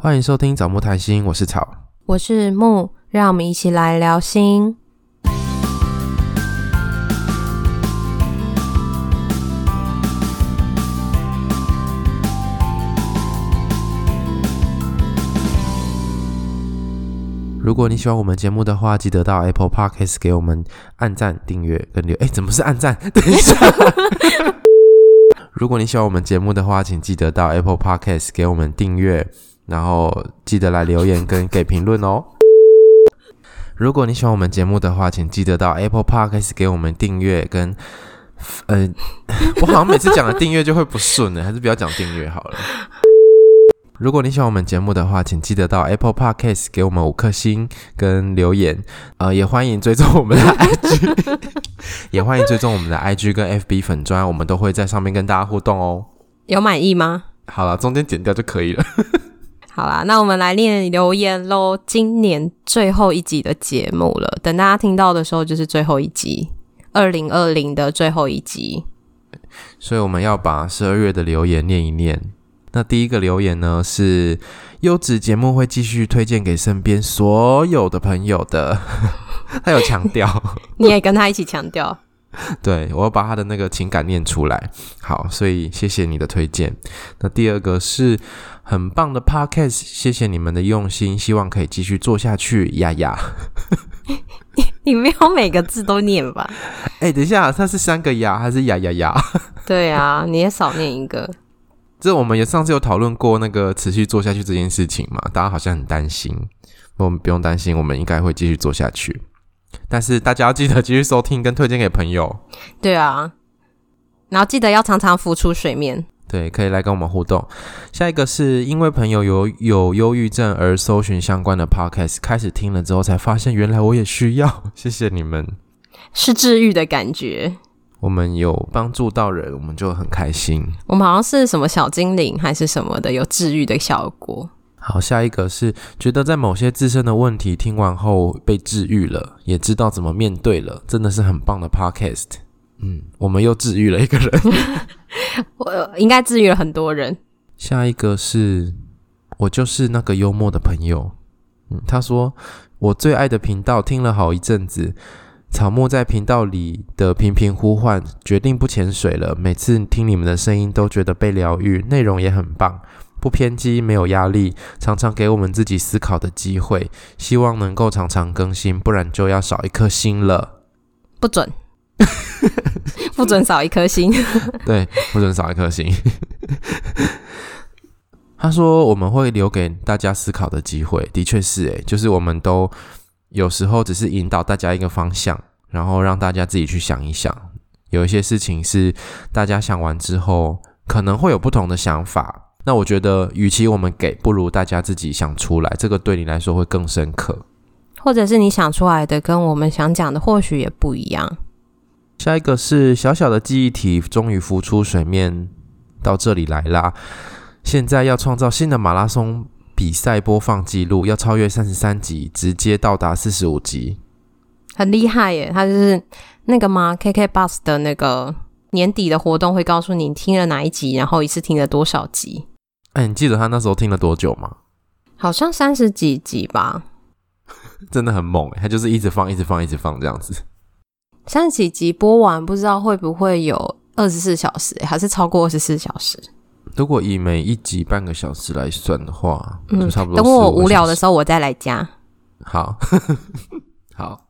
欢迎收听草木谈心，我是草，我是木，让我们一起来聊心。如果你喜欢我们节目的话，记得到 Apple Podcast 给我们按赞、订阅跟留。哎，怎么是按赞？等一下。如果你喜欢我们节目的话，请记得到 Apple Podcast 给我们订阅，然后记得来留言跟给评论哦。如果你喜欢我们节目的话，请记得到 Apple Podcast 给我们订阅跟。呃，我好像每次讲的订阅就会不顺呢，还是不要讲订阅好了。如果你喜欢我们节目的话，请记得到 Apple Podcast 给我们五颗星跟留言。呃，也欢迎追踪我们的 IG，也欢迎追踪我们的 IG 跟 FB 粉砖，我们都会在上面跟大家互动哦。有满意吗？好了，中间剪掉就可以了。好啦，那我们来念留言喽。今年最后一集的节目了，等大家听到的时候就是最后一集，二零二零的最后一集。所以我们要把十二月的留言念一念。那第一个留言呢，是优质节目会继续推荐给身边所有的朋友的，他有强调，你也跟他一起强调，对，我要把他的那个情感念出来。好，所以谢谢你的推荐。那第二个是很棒的 podcast，谢谢你们的用心，希望可以继续做下去。呀呀，你 你没有每个字都念吧？哎、欸，等一下，它是三个呀还是呀呀呀？对啊，你也少念一个。这我们也上次有讨论过那个持续做下去这件事情嘛，大家好像很担心，我们不用担心，我们应该会继续做下去。但是大家要记得继续收听跟推荐给朋友。对啊，然后记得要常常浮出水面。对，可以来跟我们互动。下一个是因为朋友有有忧郁症而搜寻相关的 podcast，开始听了之后才发现原来我也需要，谢谢你们，是治愈的感觉。我们有帮助到人，我们就很开心。我们好像是什么小精灵还是什么的，有治愈的效果。好，下一个是觉得在某些自身的问题听完后被治愈了，也知道怎么面对了，真的是很棒的 podcast。嗯，我们又治愈了一个人，我应该治愈了很多人。下一个是我就是那个幽默的朋友。嗯，他说我最爱的频道听了好一阵子。草木在频道里的频频呼唤，决定不潜水了。每次听你们的声音，都觉得被疗愈，内容也很棒，不偏激，没有压力，常常给我们自己思考的机会。希望能够常常更新，不然就要少一颗心了。不准，不准少一颗心。对，不准少一颗心。他说我们会留给大家思考的机会，的确是诶，就是我们都。有时候只是引导大家一个方向，然后让大家自己去想一想。有一些事情是大家想完之后可能会有不同的想法。那我觉得，与其我们给，不如大家自己想出来，这个对你来说会更深刻。或者是你想出来的跟我们想讲的或许也不一样。下一个是小小的记忆体终于浮出水面，到这里来啦。现在要创造新的马拉松。比赛播放记录要超越三十三集，直接到达四十五集，很厉害耶！他就是那个吗？KK Bus 的那个年底的活动会告诉你听了哪一集，然后一次听了多少集。哎，你记得他那时候听了多久吗？好像三十几集吧。真的很猛，他就是一直放，一直放，一直放这样子。三十几集播完，不知道会不会有二十四小时，还是超过二十四小时？如果以每一集半个小时来算的话，嗯，就差不多。等我无聊的时候，我再来加。好，好。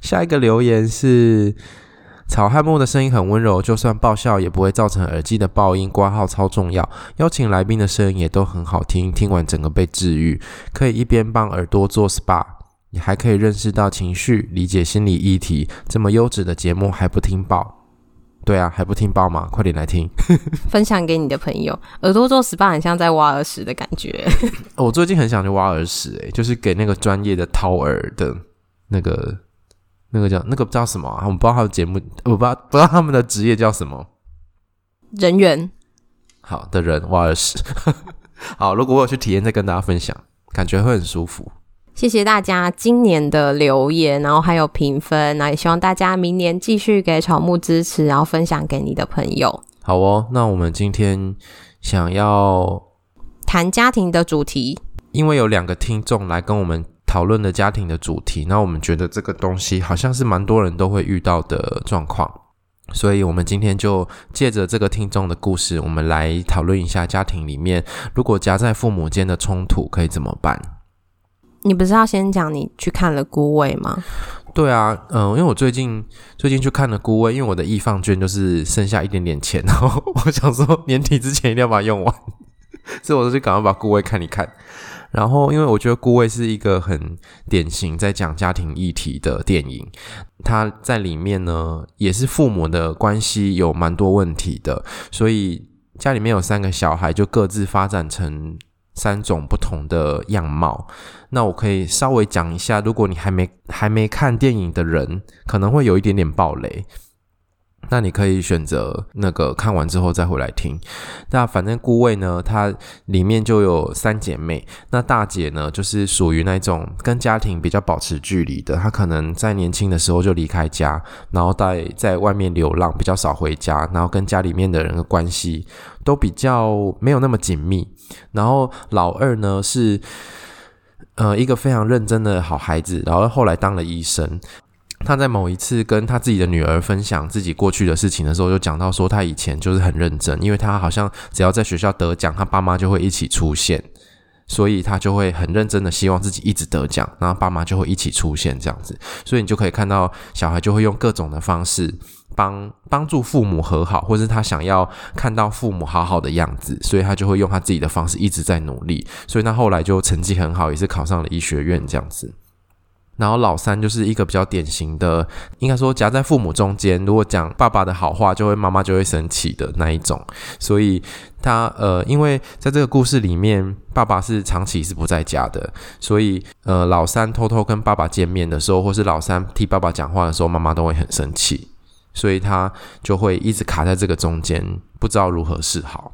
下一个留言是草汉木的声音很温柔，就算爆笑也不会造成耳机的爆音。挂号超重要，邀请来宾的声音也都很好听，听完整个被治愈，可以一边帮耳朵做 SPA，你还可以认识到情绪，理解心理议题。这么优质的节目还不听报？对啊，还不听报吗？快点来听，分享给你的朋友。耳朵做 SPA 很像在挖耳屎的感觉。我最近很想去挖耳屎，诶，就是给那个专业的掏耳的那个那个叫那个叫什么啊？我们不知道他的节目，我不知道不知道他们的职业叫什么人员。好的人挖耳屎。好，如果我有去体验，再跟大家分享，感觉会很舒服。谢谢大家今年的留言，然后还有评分，那也希望大家明年继续给草木支持，然后分享给你的朋友。好哦，那我们今天想要谈家庭的主题，因为有两个听众来跟我们讨论的家庭的主题，那我们觉得这个东西好像是蛮多人都会遇到的状况，所以我们今天就借着这个听众的故事，我们来讨论一下家庭里面如果夹在父母间的冲突可以怎么办。你不是要先讲你去看了《孤味》吗？对啊，嗯，因为我最近最近去看了《孤味》，因为我的易放券就是剩下一点点钱，然后我想说年底之前一定要把它用完，所以我就去赶快把《孤味》看一看。然后，因为我觉得《孤味》是一个很典型在讲家庭议题的电影，它在里面呢也是父母的关系有蛮多问题的，所以家里面有三个小孩，就各自发展成。三种不同的样貌，那我可以稍微讲一下。如果你还没还没看电影的人，可能会有一点点爆雷。那你可以选择那个看完之后再回来听。那反正孤味呢，它里面就有三姐妹。那大姐呢，就是属于那种跟家庭比较保持距离的。她可能在年轻的时候就离开家，然后在在外面流浪，比较少回家，然后跟家里面的人的关系都比较没有那么紧密。然后老二呢，是呃一个非常认真的好孩子，然后后来当了医生。他在某一次跟他自己的女儿分享自己过去的事情的时候，就讲到说他以前就是很认真，因为他好像只要在学校得奖，他爸妈就会一起出现，所以他就会很认真的希望自己一直得奖，然后爸妈就会一起出现这样子，所以你就可以看到小孩就会用各种的方式帮帮助父母和好，或是他想要看到父母好好的样子，所以他就会用他自己的方式一直在努力，所以他后来就成绩很好，也是考上了医学院这样子。然后老三就是一个比较典型的，应该说夹在父母中间，如果讲爸爸的好话，就会妈妈就会生气的那一种。所以他呃，因为在这个故事里面，爸爸是长期是不在家的，所以呃，老三偷偷跟爸爸见面的时候，或是老三替爸爸讲话的时候，妈妈都会很生气，所以他就会一直卡在这个中间，不知道如何是好。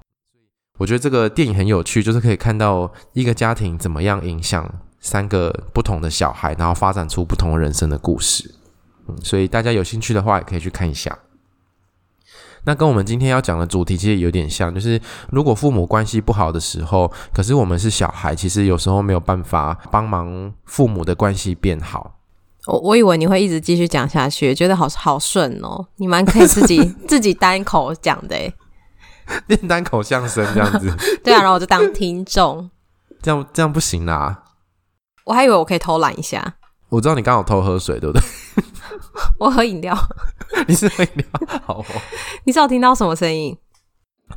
我觉得这个电影很有趣，就是可以看到一个家庭怎么样影响。三个不同的小孩，然后发展出不同人生的故事。嗯，所以大家有兴趣的话，也可以去看一下。那跟我们今天要讲的主题其实有点像，就是如果父母关系不好的时候，可是我们是小孩，其实有时候没有办法帮忙父母的关系变好。我我以为你会一直继续讲下去，觉得好好顺哦，你蛮可以自己 自己单口讲的，练 单口相声这样子。对啊，然后我就当听众，这样这样不行啦。我还以为我可以偷懒一下。我知道你刚好偷喝水，对不对？我喝饮料。你是喝饮料？好哦。你是有听到什么声音？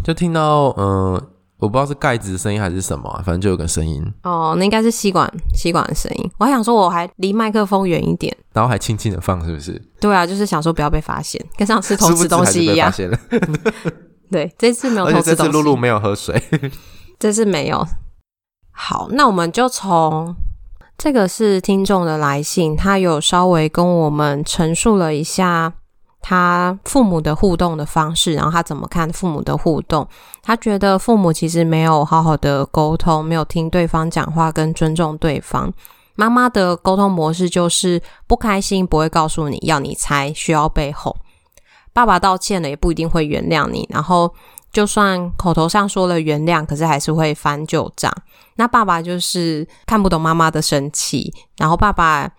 就听到，嗯、呃，我不知道是盖子的声音还是什么、啊，反正就有个声音。哦，那应该是吸管吸管的声音。我还想说，我还离麦克风远一点，然后还轻轻的放，是不是？对啊，就是想说不要被发现，跟上次偷吃东西一样。对，这次没有 偷吃东西。这次露露没有喝水，这次没有。好，那我们就从。这个是听众的来信，他有稍微跟我们陈述了一下他父母的互动的方式，然后他怎么看父母的互动。他觉得父母其实没有好好的沟通，没有听对方讲话跟尊重对方。妈妈的沟通模式就是不开心不会告诉你，要你猜，需要被哄。爸爸道歉了也不一定会原谅你，然后。就算口头上说了原谅，可是还是会翻旧账。那爸爸就是看不懂妈妈的生气，然后爸爸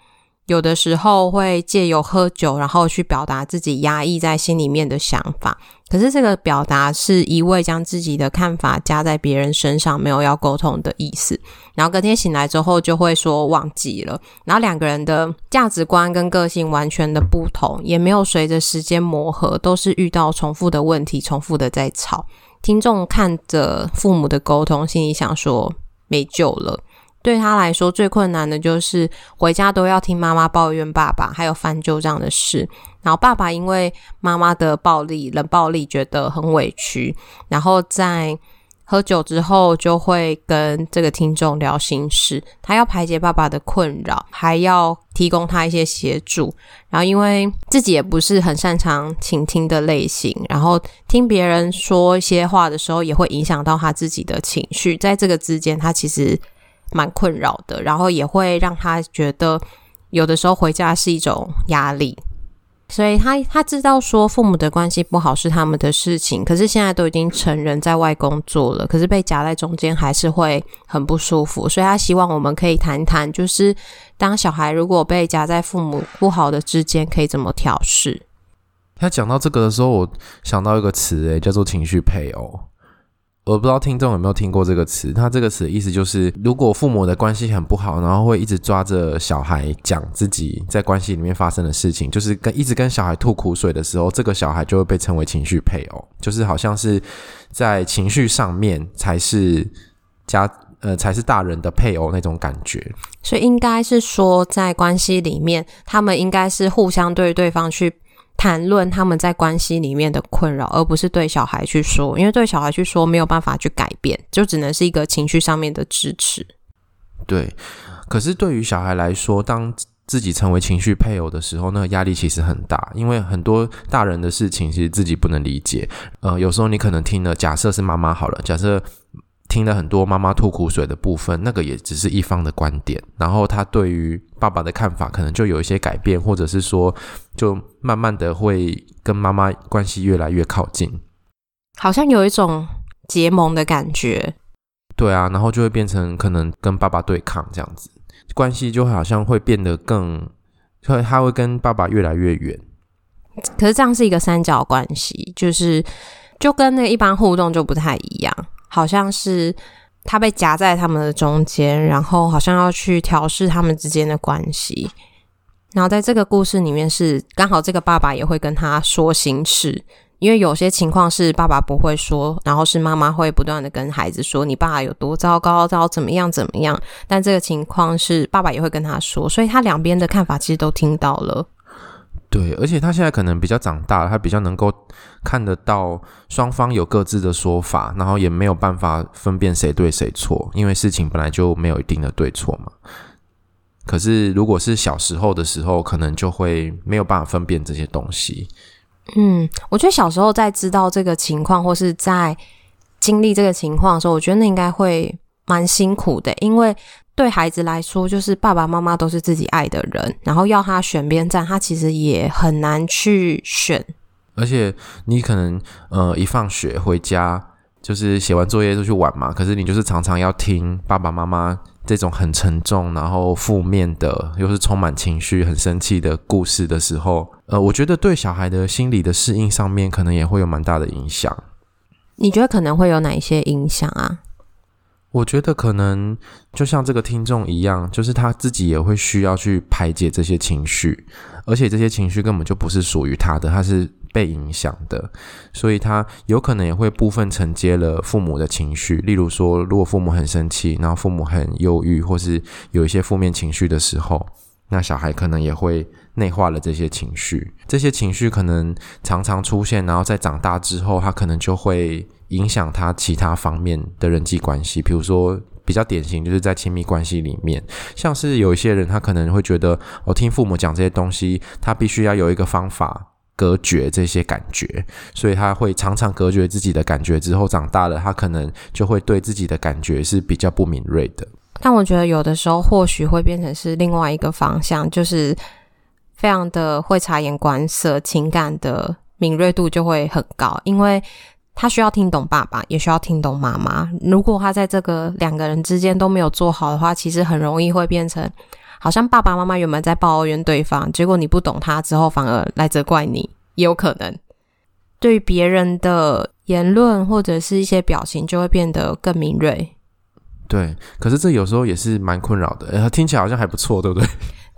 有的时候会借由喝酒，然后去表达自己压抑在心里面的想法。可是这个表达是一味将自己的看法加在别人身上，没有要沟通的意思。然后隔天醒来之后就会说忘记了。然后两个人的价值观跟个性完全的不同，也没有随着时间磨合，都是遇到重复的问题，重复的在吵。听众看着父母的沟通，心里想说没救了。对他来说，最困难的就是回家都要听妈妈抱怨爸爸，还有翻旧账的事。然后爸爸因为妈妈的暴力、冷暴力，觉得很委屈。然后在喝酒之后，就会跟这个听众聊心事。他要排解爸爸的困扰，还要提供他一些协助。然后因为自己也不是很擅长倾听的类型，然后听别人说一些话的时候，也会影响到他自己的情绪。在这个之间，他其实。蛮困扰的，然后也会让他觉得有的时候回家是一种压力。所以他他知道说父母的关系不好是他们的事情，可是现在都已经成人在外工作了，可是被夹在中间还是会很不舒服，所以他希望我们可以谈谈，就是当小孩如果被夹在父母不好的之间，可以怎么调试。他讲到这个的时候，我想到一个词，诶，叫做情绪配偶。我不知道听众有没有听过这个词，他这个词的意思就是，如果父母的关系很不好，然后会一直抓着小孩讲自己在关系里面发生的事情，就是跟一直跟小孩吐苦水的时候，这个小孩就会被称为情绪配偶，就是好像是在情绪上面才是家呃才是大人的配偶那种感觉。所以应该是说，在关系里面，他们应该是互相对对方去。谈论他们在关系里面的困扰，而不是对小孩去说，因为对小孩去说没有办法去改变，就只能是一个情绪上面的支持。对，可是对于小孩来说，当自己成为情绪配偶的时候，那个压力其实很大，因为很多大人的事情其实自己不能理解。呃，有时候你可能听了，假设是妈妈好了，假设。听了很多妈妈吐苦水的部分，那个也只是一方的观点，然后他对于爸爸的看法可能就有一些改变，或者是说，就慢慢的会跟妈妈关系越来越靠近，好像有一种结盟的感觉。对啊，然后就会变成可能跟爸爸对抗这样子，关系就好像会变得更，会他会跟爸爸越来越远。可是这样是一个三角关系，就是就跟那一般互动就不太一样。好像是他被夹在他们的中间，然后好像要去调试他们之间的关系。然后在这个故事里面是刚好这个爸爸也会跟他说心事，因为有些情况是爸爸不会说，然后是妈妈会不断的跟孩子说你爸爸有多糟糕，糟怎么样怎么样。但这个情况是爸爸也会跟他说，所以他两边的看法其实都听到了。对，而且他现在可能比较长大了，他比较能够看得到双方有各自的说法，然后也没有办法分辨谁对谁错，因为事情本来就没有一定的对错嘛。可是如果是小时候的时候，可能就会没有办法分辨这些东西。嗯，我觉得小时候在知道这个情况或是在经历这个情况的时候，我觉得那应该会蛮辛苦的，因为。对孩子来说，就是爸爸妈妈都是自己爱的人，然后要他选边站，他其实也很难去选。而且你可能呃一放学回家，就是写完作业就去玩嘛，可是你就是常常要听爸爸妈妈这种很沉重，然后负面的，又是充满情绪、很生气的故事的时候，呃，我觉得对小孩的心理的适应上面，可能也会有蛮大的影响。你觉得可能会有哪一些影响啊？我觉得可能就像这个听众一样，就是他自己也会需要去排解这些情绪，而且这些情绪根本就不是属于他的，他是被影响的，所以他有可能也会部分承接了父母的情绪。例如说，如果父母很生气，然后父母很忧郁，或是有一些负面情绪的时候，那小孩可能也会内化了这些情绪。这些情绪可能常常出现，然后在长大之后，他可能就会。影响他其他方面的人际关系，比如说比较典型就是在亲密关系里面，像是有一些人他可能会觉得，我听父母讲这些东西，他必须要有一个方法隔绝这些感觉，所以他会常常隔绝自己的感觉。之后长大了，他可能就会对自己的感觉是比较不敏锐的。但我觉得有的时候或许会变成是另外一个方向，就是非常的会察言观色，情感的敏锐度就会很高，因为。他需要听懂爸爸，也需要听懂妈妈。如果他在这个两个人之间都没有做好的话，其实很容易会变成好像爸爸妈妈原本在抱怨对方，结果你不懂他之后，反而来责怪你，也有可能。对别人的言论或者是一些表情，就会变得更敏锐。对，可是这有时候也是蛮困扰的。呃，听起来好像还不错，对不对？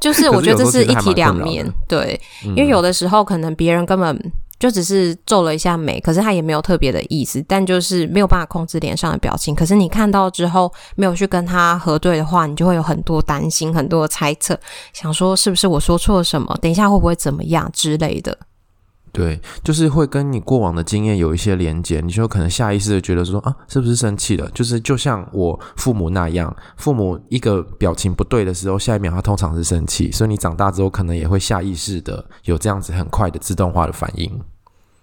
就是我觉得这是一体两面，对，因为有的时候可能别人根本。就只是皱了一下眉，可是他也没有特别的意思，但就是没有办法控制脸上的表情。可是你看到之后没有去跟他核对的话，你就会有很多担心、很多的猜测，想说是不是我说错了什么？等一下会不会怎么样之类的。对，就是会跟你过往的经验有一些连接，你就可能下意识的觉得说啊，是不是生气了？就是就像我父母那样，父母一个表情不对的时候，下一秒他通常是生气，所以你长大之后可能也会下意识的有这样子很快的自动化的反应。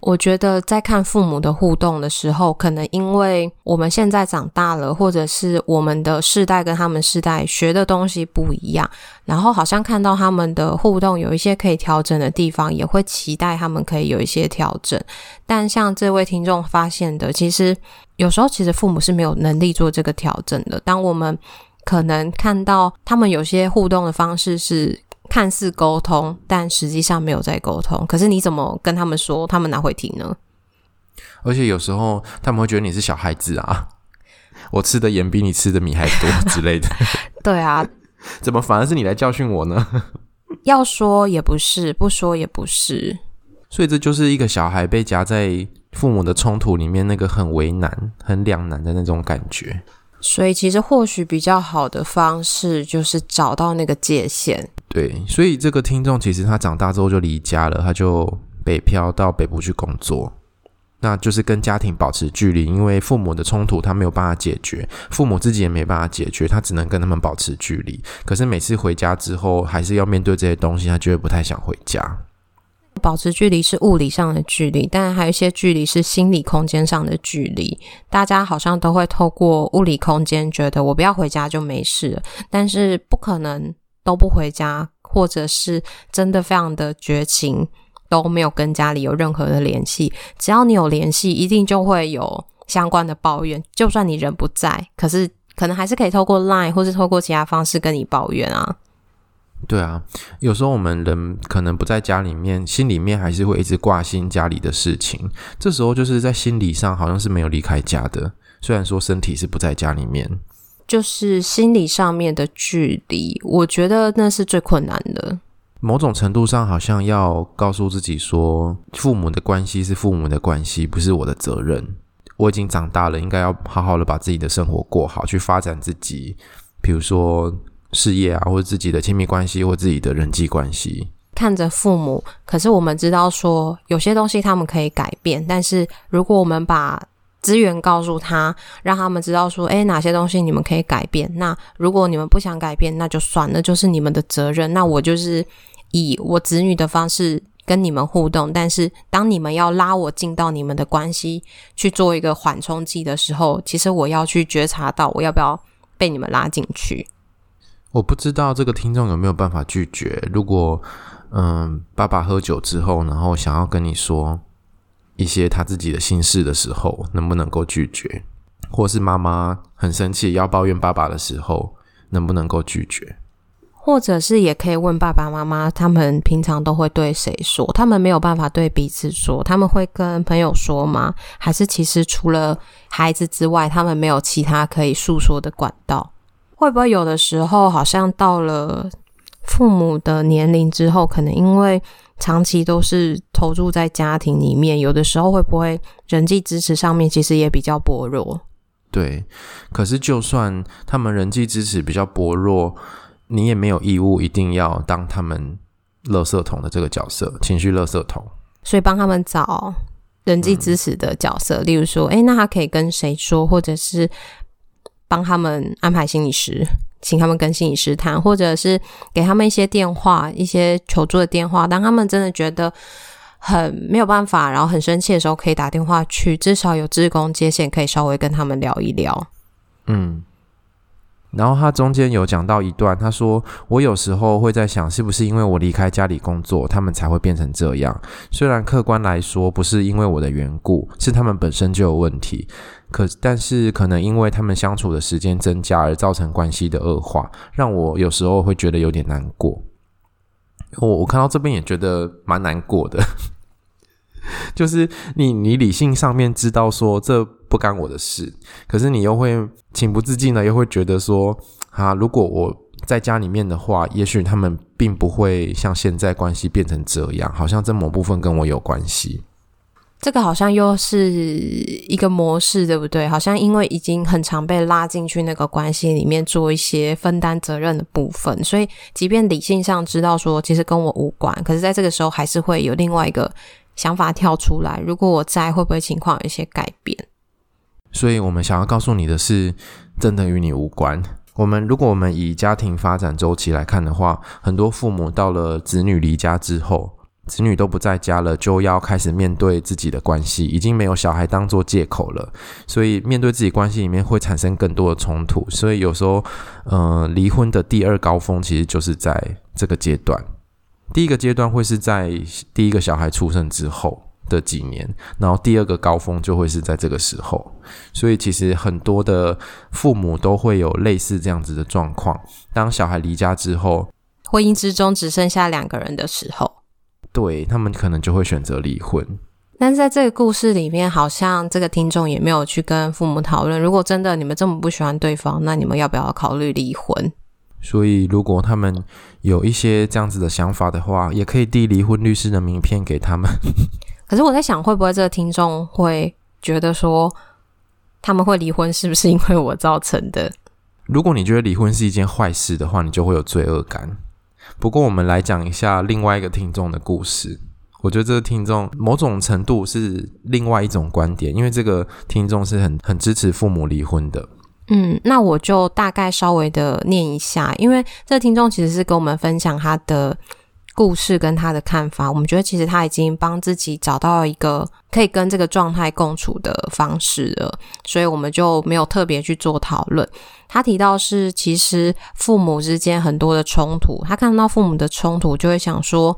我觉得在看父母的互动的时候，可能因为我们现在长大了，或者是我们的世代跟他们世代学的东西不一样，然后好像看到他们的互动有一些可以调整的地方，也会期待他们可以有一些调整。但像这位听众发现的，其实有时候其实父母是没有能力做这个调整的。当我们可能看到他们有些互动的方式是。看似沟通，但实际上没有在沟通。可是你怎么跟他们说，他们哪会听呢？而且有时候他们会觉得你是小孩子啊，我吃的盐比你吃的米还多之类的。对啊，怎么反而是你来教训我呢？要说也不是，不说也不是。所以这就是一个小孩被夹在父母的冲突里面，那个很为难、很两难的那种感觉。所以其实或许比较好的方式就是找到那个界限。对，所以这个听众其实他长大之后就离家了，他就北漂到北部去工作，那就是跟家庭保持距离，因为父母的冲突他没有办法解决，父母自己也没办法解决，他只能跟他们保持距离。可是每次回家之后，还是要面对这些东西，他就会不太想回家。保持距离是物理上的距离，但还有一些距离是心理空间上的距离。大家好像都会透过物理空间觉得我不要回家就没事了，但是不可能。都不回家，或者是真的非常的绝情，都没有跟家里有任何的联系。只要你有联系，一定就会有相关的抱怨。就算你人不在，可是可能还是可以透过 Line 或是透过其他方式跟你抱怨啊。对啊，有时候我们人可能不在家里面，心里面还是会一直挂心家里的事情。这时候就是在心理上好像是没有离开家的，虽然说身体是不在家里面。就是心理上面的距离，我觉得那是最困难的。某种程度上，好像要告诉自己说，父母的关系是父母的关系，不是我的责任。我已经长大了，应该要好好的把自己的生活过好，去发展自己，比如说事业啊，或者自己的亲密关系，或自己的人际关系。看着父母，可是我们知道说，有些东西他们可以改变，但是如果我们把资源告诉他，让他们知道说，诶，哪些东西你们可以改变。那如果你们不想改变，那就算了，就是你们的责任。那我就是以我子女的方式跟你们互动。但是当你们要拉我进到你们的关系去做一个缓冲剂的时候，其实我要去觉察到我要不要被你们拉进去。我不知道这个听众有没有办法拒绝。如果嗯，爸爸喝酒之后，然后想要跟你说。一些他自己的心事的时候，能不能够拒绝？或是妈妈很生气要抱怨爸爸的时候，能不能够拒绝？或者是也可以问爸爸妈妈，他们平常都会对谁说？他们没有办法对彼此说，他们会跟朋友说吗？还是其实除了孩子之外，他们没有其他可以诉说的管道？会不会有的时候，好像到了父母的年龄之后，可能因为长期都是投注在家庭里面，有的时候会不会人际支持上面其实也比较薄弱？对，可是就算他们人际支持比较薄弱，你也没有义务一定要当他们垃圾桶的这个角色，情绪垃圾桶。所以帮他们找人际支持的角色，嗯、例如说，诶，那他可以跟谁说，或者是帮他们安排心理师。请他们跟心理师谈，或者是给他们一些电话，一些求助的电话。当他们真的觉得很没有办法，然后很生气的时候，可以打电话去，至少有志工接线，可以稍微跟他们聊一聊。嗯。然后他中间有讲到一段，他说：“我有时候会在想，是不是因为我离开家里工作，他们才会变成这样？虽然客观来说不是因为我的缘故，是他们本身就有问题。可但是可能因为他们相处的时间增加而造成关系的恶化，让我有时候会觉得有点难过。我我看到这边也觉得蛮难过的，就是你你理性上面知道说这。”不干我的事，可是你又会情不自禁的，又会觉得说，啊，如果我在家里面的话，也许他们并不会像现在关系变成这样，好像这某部分跟我有关系。这个好像又是一个模式，对不对？好像因为已经很常被拉进去那个关系里面做一些分担责任的部分，所以即便理性上知道说其实跟我无关，可是在这个时候还是会有另外一个想法跳出来，如果我在，会不会情况有一些改变？所以我们想要告诉你的是，真的与你无关。我们如果我们以家庭发展周期来看的话，很多父母到了子女离家之后，子女都不在家了，就要开始面对自己的关系，已经没有小孩当做借口了，所以面对自己关系里面会产生更多的冲突。所以有时候，呃，离婚的第二高峰其实就是在这个阶段。第一个阶段会是在第一个小孩出生之后的几年，然后第二个高峰就会是在这个时候。所以其实很多的父母都会有类似这样子的状况。当小孩离家之后，婚姻之中只剩下两个人的时候，对，他们可能就会选择离婚。但在这个故事里面，好像这个听众也没有去跟父母讨论，如果真的你们这么不喜欢对方，那你们要不要考虑离婚？所以，如果他们有一些这样子的想法的话，也可以递离婚律师的名片给他们。可是我在想，会不会这个听众会觉得说，他们会离婚是不是因为我造成的？如果你觉得离婚是一件坏事的话，你就会有罪恶感。不过，我们来讲一下另外一个听众的故事。我觉得这个听众某种程度是另外一种观点，因为这个听众是很很支持父母离婚的。嗯，那我就大概稍微的念一下，因为这个听众其实是跟我们分享他的故事跟他的看法。我们觉得其实他已经帮自己找到一个可以跟这个状态共处的方式了，所以我们就没有特别去做讨论。他提到是其实父母之间很多的冲突，他看到父母的冲突就会想说，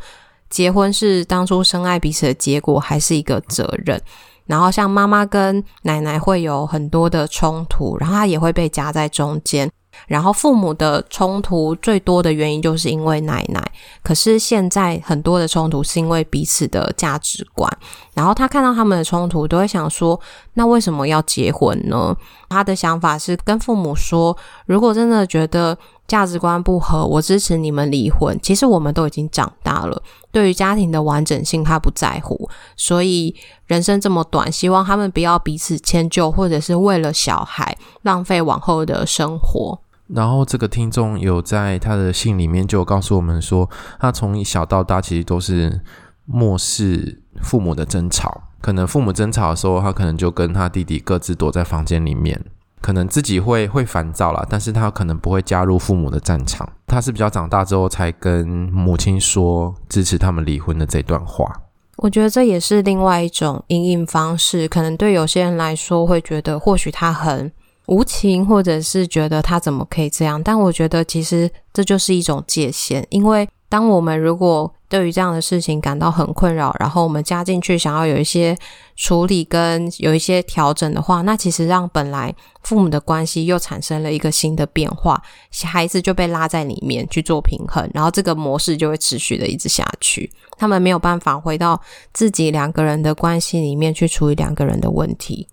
结婚是当初深爱彼此的结果，还是一个责任？然后像妈妈跟奶奶会有很多的冲突，然后他也会被夹在中间。然后父母的冲突最多的原因就是因为奶奶，可是现在很多的冲突是因为彼此的价值观。然后他看到他们的冲突，都会想说：那为什么要结婚呢？他的想法是跟父母说：如果真的觉得价值观不合，我支持你们离婚。其实我们都已经长大了，对于家庭的完整性他不在乎，所以人生这么短，希望他们不要彼此迁就，或者是为了小孩浪费往后的生活。然后这个听众有在他的信里面就告诉我们说，他从小到大其实都是漠视父母的争吵，可能父母争吵的时候，他可能就跟他弟弟各自躲在房间里面。可能自己会会烦躁啦，但是他可能不会加入父母的战场。他是比较长大之后才跟母亲说支持他们离婚的这段话。我觉得这也是另外一种因应方式。可能对有些人来说会觉得或许他很无情，或者是觉得他怎么可以这样。但我觉得其实这就是一种界限，因为当我们如果对于这样的事情感到很困扰，然后我们加进去想要有一些处理跟有一些调整的话，那其实让本来父母的关系又产生了一个新的变化，孩子就被拉在里面去做平衡，然后这个模式就会持续的一直下去，他们没有办法回到自己两个人的关系里面去处理两个人的问题。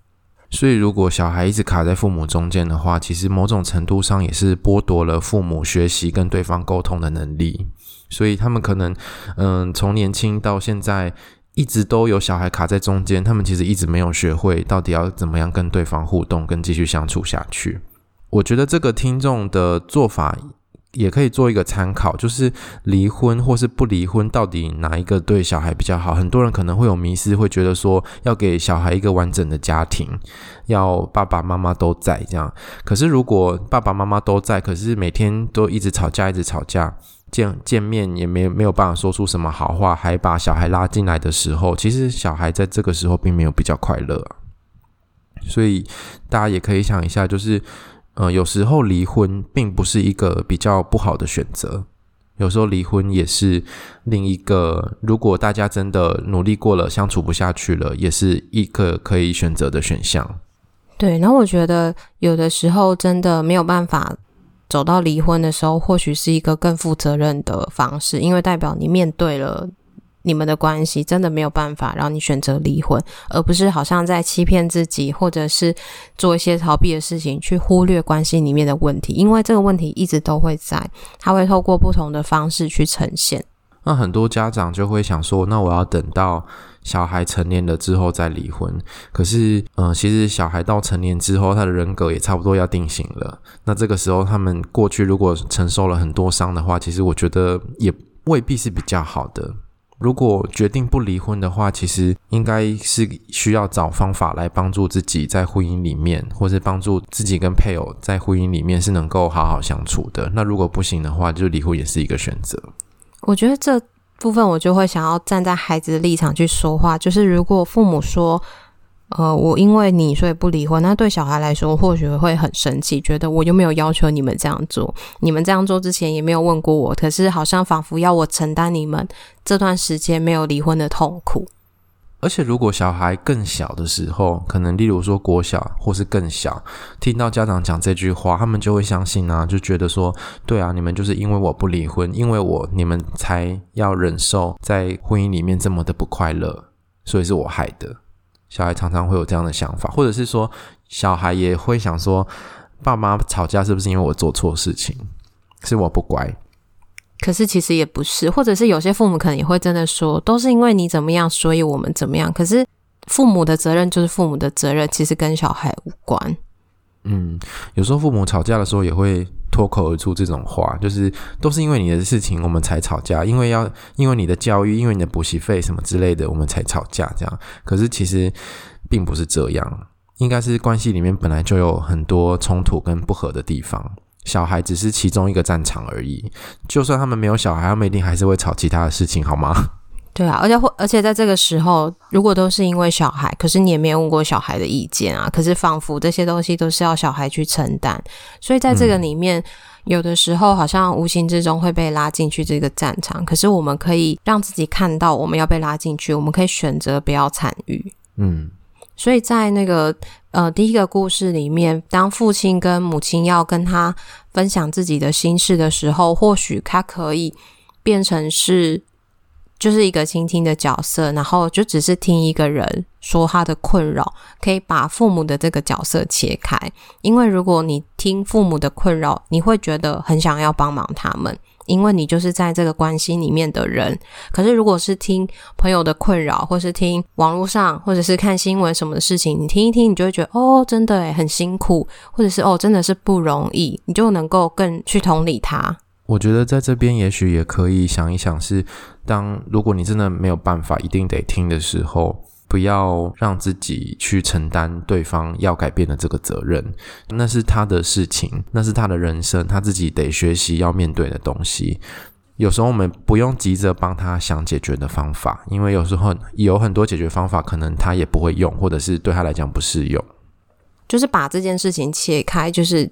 所以，如果小孩一直卡在父母中间的话，其实某种程度上也是剥夺了父母学习跟对方沟通的能力。所以他们可能，嗯，从年轻到现在，一直都有小孩卡在中间，他们其实一直没有学会到底要怎么样跟对方互动，跟继续相处下去。我觉得这个听众的做法也可以做一个参考，就是离婚或是不离婚，到底哪一个对小孩比较好？很多人可能会有迷失，会觉得说要给小孩一个完整的家庭，要爸爸妈妈都在这样。可是如果爸爸妈妈都在，可是每天都一直吵架，一直吵架。见见面也没没有办法说出什么好话，还把小孩拉进来的时候，其实小孩在这个时候并没有比较快乐。所以大家也可以想一下，就是呃，有时候离婚并不是一个比较不好的选择，有时候离婚也是另一个，如果大家真的努力过了，相处不下去了，也是一个可以选择的选项。对，然后我觉得有的时候真的没有办法。走到离婚的时候，或许是一个更负责任的方式，因为代表你面对了你们的关系，真的没有办法让你选择离婚，而不是好像在欺骗自己，或者是做一些逃避的事情，去忽略关系里面的问题，因为这个问题一直都会在，他会透过不同的方式去呈现。那很多家长就会想说，那我要等到。小孩成年了之后再离婚，可是，嗯、呃，其实小孩到成年之后，他的人格也差不多要定型了。那这个时候，他们过去如果承受了很多伤的话，其实我觉得也未必是比较好的。如果决定不离婚的话，其实应该是需要找方法来帮助自己在婚姻里面，或是帮助自己跟配偶在婚姻里面是能够好好相处的。那如果不行的话，就离婚也是一个选择。我觉得这。部分，我就会想要站在孩子的立场去说话。就是如果父母说，呃，我因为你所以不离婚，那对小孩来说或许会很生气，觉得我又没有要求你们这样做，你们这样做之前也没有问过我，可是好像仿佛要我承担你们这段时间没有离婚的痛苦。而且，如果小孩更小的时候，可能例如说国小或是更小，听到家长讲这句话，他们就会相信啊，就觉得说，对啊，你们就是因为我不离婚，因为我你们才要忍受在婚姻里面这么的不快乐，所以是我害的。小孩常常会有这样的想法，或者是说，小孩也会想说，爸妈吵架是不是因为我做错事情，是我不乖？可是其实也不是，或者是有些父母可能也会真的说，都是因为你怎么样，所以我们怎么样。可是父母的责任就是父母的责任，其实跟小孩无关。嗯，有时候父母吵架的时候也会脱口而出这种话，就是都是因为你的事情我们才吵架，因为要因为你的教育，因为你的补习费什么之类的，我们才吵架这样。可是其实并不是这样，应该是关系里面本来就有很多冲突跟不和的地方，小孩只是其中一个战场而已。就算他们没有小孩，他们一定还是会吵其他的事情，好吗？对啊，而且或而且在这个时候，如果都是因为小孩，可是你也没有问过小孩的意见啊，可是仿佛这些东西都是要小孩去承担，所以在这个里面，嗯、有的时候好像无形之中会被拉进去这个战场，可是我们可以让自己看到我们要被拉进去，我们可以选择不要参与。嗯，所以在那个呃第一个故事里面，当父亲跟母亲要跟他分享自己的心事的时候，或许他可以变成是。就是一个倾听的角色，然后就只是听一个人说他的困扰，可以把父母的这个角色切开。因为如果你听父母的困扰，你会觉得很想要帮忙他们，因为你就是在这个关系里面的人。可是如果是听朋友的困扰，或是听网络上，或者是看新闻什么的事情，你听一听，你就会觉得哦，真的诶，很辛苦，或者是哦，真的是不容易，你就能够更去同理他。我觉得在这边也许也可以想一想是，是当如果你真的没有办法一定得听的时候，不要让自己去承担对方要改变的这个责任，那是他的事情，那是他的人生，他自己得学习要面对的东西。有时候我们不用急着帮他想解决的方法，因为有时候有很多解决方法可能他也不会用，或者是对他来讲不适用。就是把这件事情切开，就是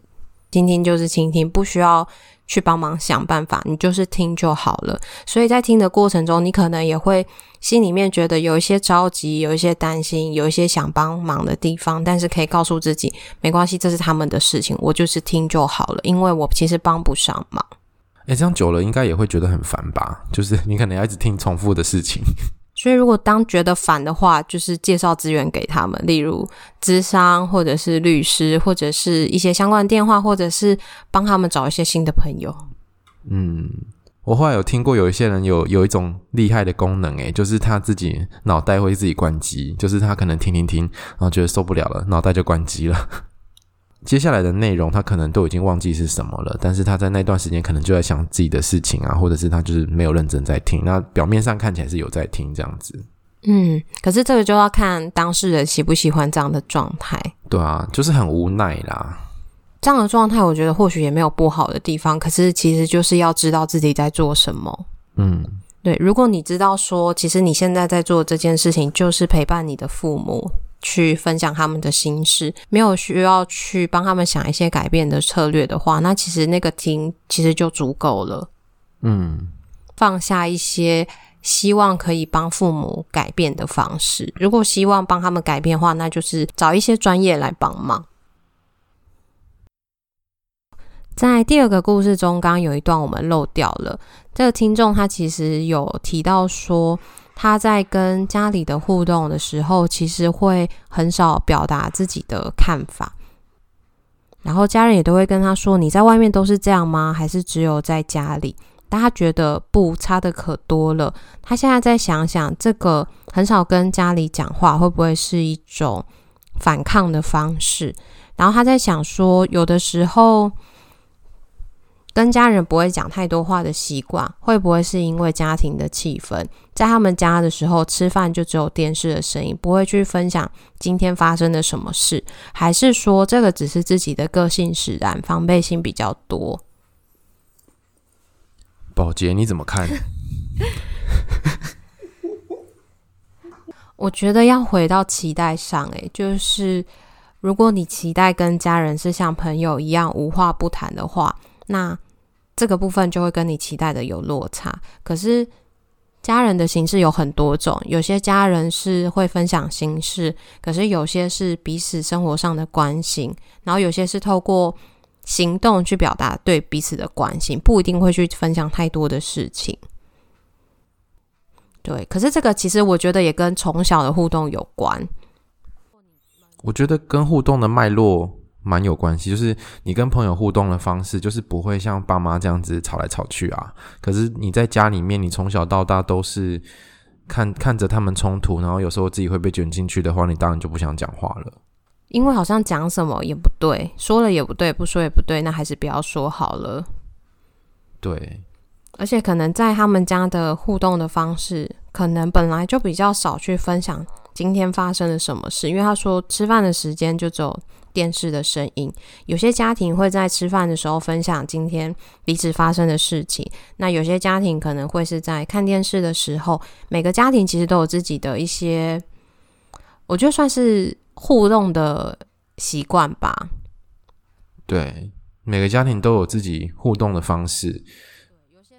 倾听就是倾听，不需要。去帮忙想办法，你就是听就好了。所以在听的过程中，你可能也会心里面觉得有一些着急，有一些担心，有一些想帮忙的地方，但是可以告诉自己，没关系，这是他们的事情，我就是听就好了，因为我其实帮不上忙。诶，这样久了应该也会觉得很烦吧？就是你可能要一直听重复的事情。所以，如果当觉得烦的话，就是介绍资源给他们，例如咨商，或者是律师，或者是一些相关电话，或者是帮他们找一些新的朋友。嗯，我后来有听过有一些人有有一种厉害的功能，诶，就是他自己脑袋会自己关机，就是他可能听听听，然后觉得受不了了，脑袋就关机了。接下来的内容他可能都已经忘记是什么了，但是他在那段时间可能就在想自己的事情啊，或者是他就是没有认真在听。那表面上看起来是有在听这样子，嗯，可是这个就要看当事人喜不喜欢这样的状态。对啊，就是很无奈啦。这样的状态，我觉得或许也没有不好的地方，可是其实就是要知道自己在做什么。嗯，对，如果你知道说，其实你现在在做这件事情就是陪伴你的父母。去分享他们的心事，没有需要去帮他们想一些改变的策略的话，那其实那个听其实就足够了。嗯，放下一些希望可以帮父母改变的方式。如果希望帮他们改变的话，那就是找一些专业来帮忙。在第二个故事中，刚刚有一段我们漏掉了，这个听众他其实有提到说。他在跟家里的互动的时候，其实会很少表达自己的看法，然后家人也都会跟他说：“你在外面都是这样吗？还是只有在家里？”但他觉得不，差的可多了。他现在在想想，这个很少跟家里讲话，会不会是一种反抗的方式？然后他在想说，有的时候。跟家人不会讲太多话的习惯，会不会是因为家庭的气氛？在他们家的时候，吃饭就只有电视的声音，不会去分享今天发生的什么事？还是说这个只是自己的个性使然，防备心比较多？宝洁，你怎么看？我觉得要回到期待上，诶，就是如果你期待跟家人是像朋友一样无话不谈的话，那这个部分就会跟你期待的有落差。可是家人的形式有很多种，有些家人是会分享心事，可是有些是彼此生活上的关心，然后有些是透过行动去表达对彼此的关心，不一定会去分享太多的事情。对，可是这个其实我觉得也跟从小的互动有关。我觉得跟互动的脉络蛮有关系，就是你跟朋友互动的方式，就是不会像爸妈这样子吵来吵去啊。可是你在家里面，你从小到大都是看看着他们冲突，然后有时候自己会被卷进去的话，你当然就不想讲话了。因为好像讲什么也不对，说了也不对，不说也不对，那还是不要说好了。对。而且可能在他们家的互动的方式，可能本来就比较少去分享今天发生了什么事，因为他说吃饭的时间就只有电视的声音。有些家庭会在吃饭的时候分享今天彼此发生的事情，那有些家庭可能会是在看电视的时候。每个家庭其实都有自己的一些，我觉得算是互动的习惯吧。对，每个家庭都有自己互动的方式。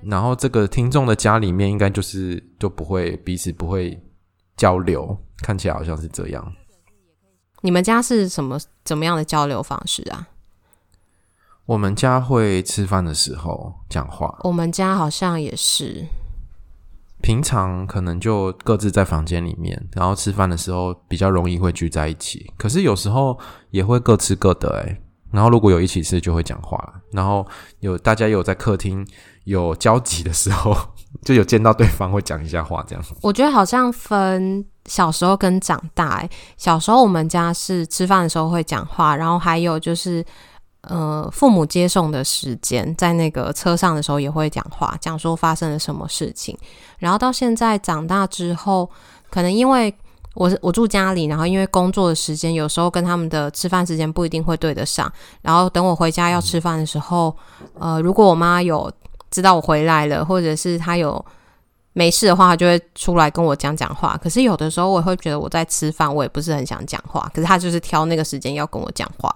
然后这个听众的家里面应该就是就不会彼此不会交流，看起来好像是这样。你们家是什么怎么样的交流方式啊？我们家会吃饭的时候讲话。我们家好像也是。平常可能就各自在房间里面，然后吃饭的时候比较容易会聚在一起。可是有时候也会各吃各的诶。然后如果有一起吃就会讲话，然后有大家有在客厅。有交集的时候，就有见到对方会讲一下话，这样。我觉得好像分小时候跟长大，欸。小时候我们家是吃饭的时候会讲话，然后还有就是，呃，父母接送的时间，在那个车上的时候也会讲话，讲说发生了什么事情。然后到现在长大之后，可能因为我我住家里，然后因为工作的时间，有时候跟他们的吃饭时间不一定会对得上。然后等我回家要吃饭的时候，呃，如果我妈有。知道我回来了，或者是他有没事的话，他就会出来跟我讲讲话。可是有的时候，我会觉得我在吃饭，我也不是很想讲话。可是他就是挑那个时间要跟我讲话。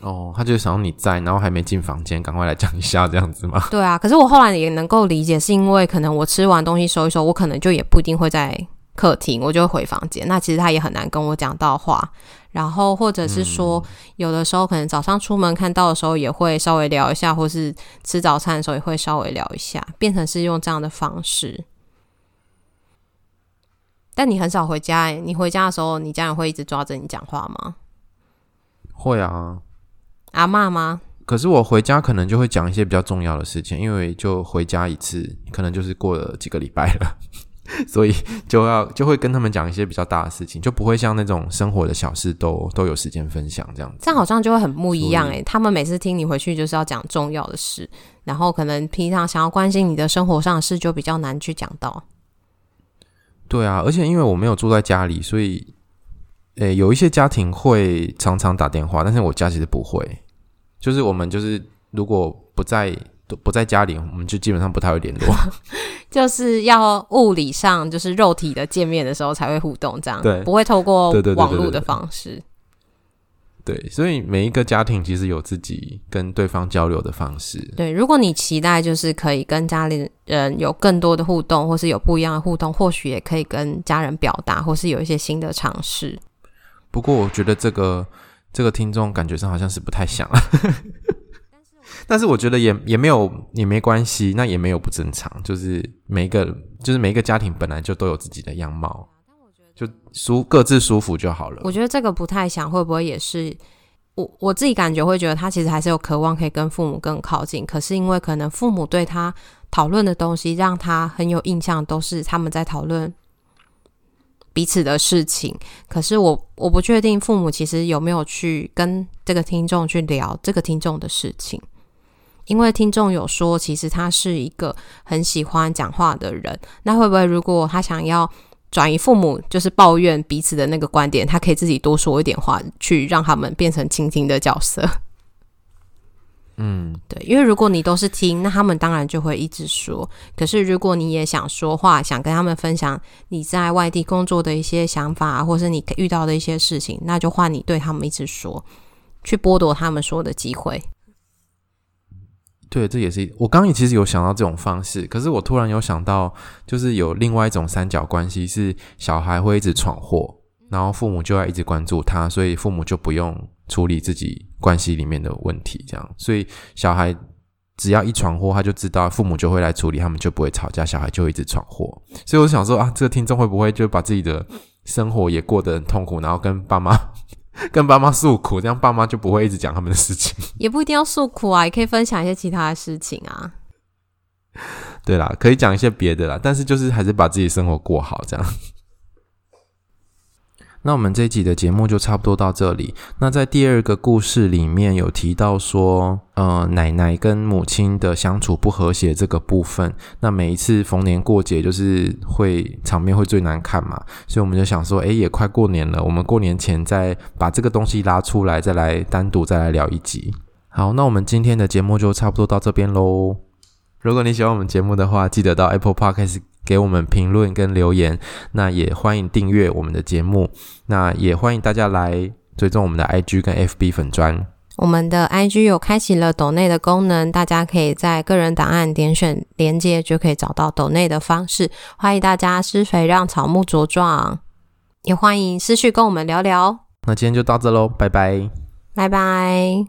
哦，他就想要你在，然后还没进房间，赶快来讲一下这样子吗？对啊。可是我后来也能够理解，是因为可能我吃完东西收一收，我可能就也不一定会在客厅，我就回房间。那其实他也很难跟我讲到话。然后，或者是说，有的时候可能早上出门看到的时候，也会稍微聊一下，或是吃早餐的时候也会稍微聊一下，变成是用这样的方式。但你很少回家，你回家的时候，你家人会一直抓着你讲话吗？会啊。阿妈吗？可是我回家可能就会讲一些比较重要的事情，因为就回家一次，可能就是过了几个礼拜了。所以就要就会跟他们讲一些比较大的事情，就不会像那种生活的小事都都有时间分享这样子。这样好像就会很不一样诶，他们每次听你回去就是要讲重要的事，然后可能平常想要关心你的生活上的事就比较难去讲到。对啊，而且因为我没有住在家里，所以诶，有一些家庭会常常打电话，但是我家其实不会。就是我们就是如果不在。都不在家里，我们就基本上不太会联络，就是要物理上就是肉体的见面的时候才会互动，这样对，不会透过网络的方式。对，所以每一个家庭其实有自己跟对方交流的方式。对，如果你期待就是可以跟家里人有更多的互动，或是有不一样的互动，或许也可以跟家人表达，或是有一些新的尝试。不过我觉得这个这个听众感觉上好像是不太想了。但是我觉得也也没有也没关系，那也没有不正常，就是每一个就是每一个家庭本来就都有自己的样貌，就舒各自舒服就好了。我觉得这个不太想，会不会也是我我自己感觉会觉得他其实还是有渴望可以跟父母更靠近，可是因为可能父母对他讨论的东西让他很有印象，都是他们在讨论彼此的事情。可是我我不确定父母其实有没有去跟这个听众去聊这个听众的事情。因为听众有说，其实他是一个很喜欢讲话的人。那会不会，如果他想要转移父母就是抱怨彼此的那个观点，他可以自己多说一点话，去让他们变成倾听的角色？嗯，对，因为如果你都是听，那他们当然就会一直说。可是如果你也想说话，想跟他们分享你在外地工作的一些想法，或是你遇到的一些事情，那就换你对他们一直说，去剥夺他们说的机会。对，这也是我刚刚也其实有想到这种方式，可是我突然有想到，就是有另外一种三角关系，是小孩会一直闯祸，然后父母就要一直关注他，所以父母就不用处理自己关系里面的问题，这样，所以小孩只要一闯祸，他就知道父母就会来处理，他们就不会吵架，小孩就一直闯祸。所以我想说啊，这个听众会不会就把自己的生活也过得很痛苦，然后跟爸妈 跟爸妈诉苦，这样爸妈就不会一直讲他们的事情。也不一定要诉苦啊，也可以分享一些其他的事情啊。对啦，可以讲一些别的啦，但是就是还是把自己生活过好，这样。那我们这一集的节目就差不多到这里。那在第二个故事里面有提到说，呃，奶奶跟母亲的相处不和谐这个部分。那每一次逢年过节，就是会场面会最难看嘛。所以我们就想说，诶，也快过年了，我们过年前再把这个东西拉出来，再来单独再来聊一集。好，那我们今天的节目就差不多到这边喽。如果你喜欢我们节目的话，记得到 Apple Podcast。给我们评论跟留言，那也欢迎订阅我们的节目，那也欢迎大家来追踪我们的 IG 跟 FB 粉砖。我们的 IG 有开启了抖内的功能，大家可以在个人档案点选连接，就可以找到抖内的方式。欢迎大家施肥让草木茁壮，也欢迎私讯跟我们聊聊。那今天就到这喽，拜拜，拜拜。